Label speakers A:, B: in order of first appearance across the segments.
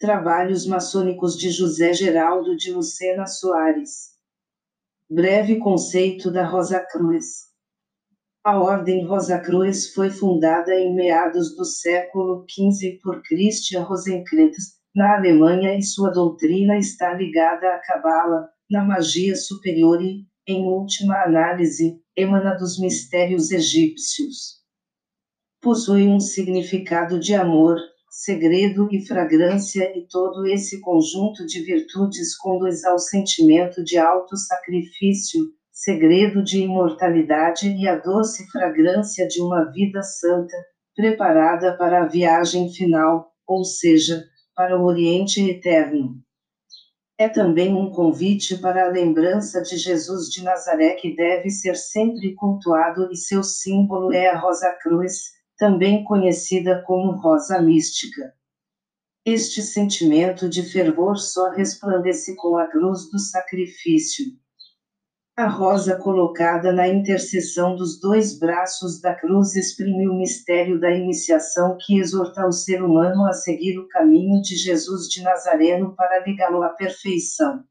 A: Trabalhos maçônicos de José Geraldo de Lucena Soares. Breve conceito da Rosa Cruz. A Ordem Rosa Cruz foi fundada em meados do século XV por Christian Rosenkreuz, na Alemanha e sua doutrina está ligada à Cabala, na magia superior e, em última análise, emana dos mistérios egípcios. Possui um significado de amor, segredo e fragrância e todo esse conjunto de virtudes conduz ao sentimento de alto sacrifício, segredo de imortalidade e a doce fragrância de uma vida santa, preparada para a viagem final, ou seja, para o Oriente Eterno. É também um convite para a lembrança de Jesus de Nazaré que deve ser sempre cultuado e seu símbolo é a Rosa Cruz, também conhecida como rosa mística. Este sentimento de fervor só resplandece com a cruz do sacrifício. A rosa colocada na interseção dos dois braços da cruz exprime o mistério da iniciação que exorta o ser humano a seguir o caminho de Jesus de Nazareno para ligá-lo à perfeição.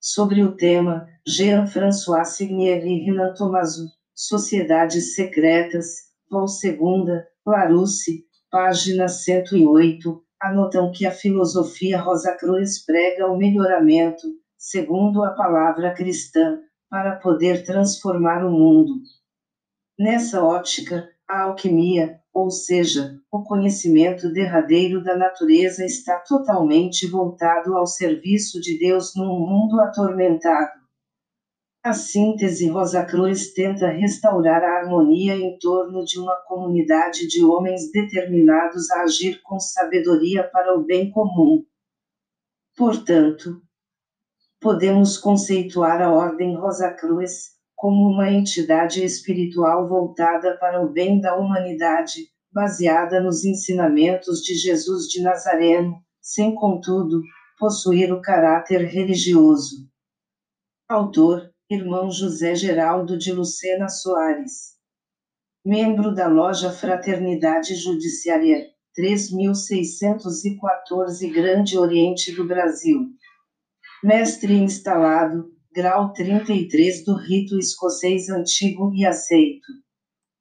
A: Sobre o tema, Jean-François Signier e Renan Tomaso, Sociedades Secretas, Vol Segunda, Larousse, página 108, anotam que a filosofia Rosa Cruz prega o melhoramento, segundo a palavra cristã, para poder transformar o mundo. Nessa ótica, a alquimia, ou seja, o conhecimento derradeiro da natureza está totalmente voltado ao serviço de Deus num mundo atormentado. A síntese Rosa Cruz tenta restaurar a harmonia em torno de uma comunidade de homens determinados a agir com sabedoria para o bem comum. Portanto, podemos conceituar a Ordem Rosa Cruz como uma entidade espiritual voltada para o bem da humanidade, baseada nos ensinamentos de Jesus de Nazareno, sem, contudo, possuir o caráter religioso. Autor irmão José Geraldo de Lucena Soares. Membro da loja Fraternidade Judiciária 3614 Grande Oriente do Brasil. Mestre instalado, grau 33 do rito escocês antigo e aceito.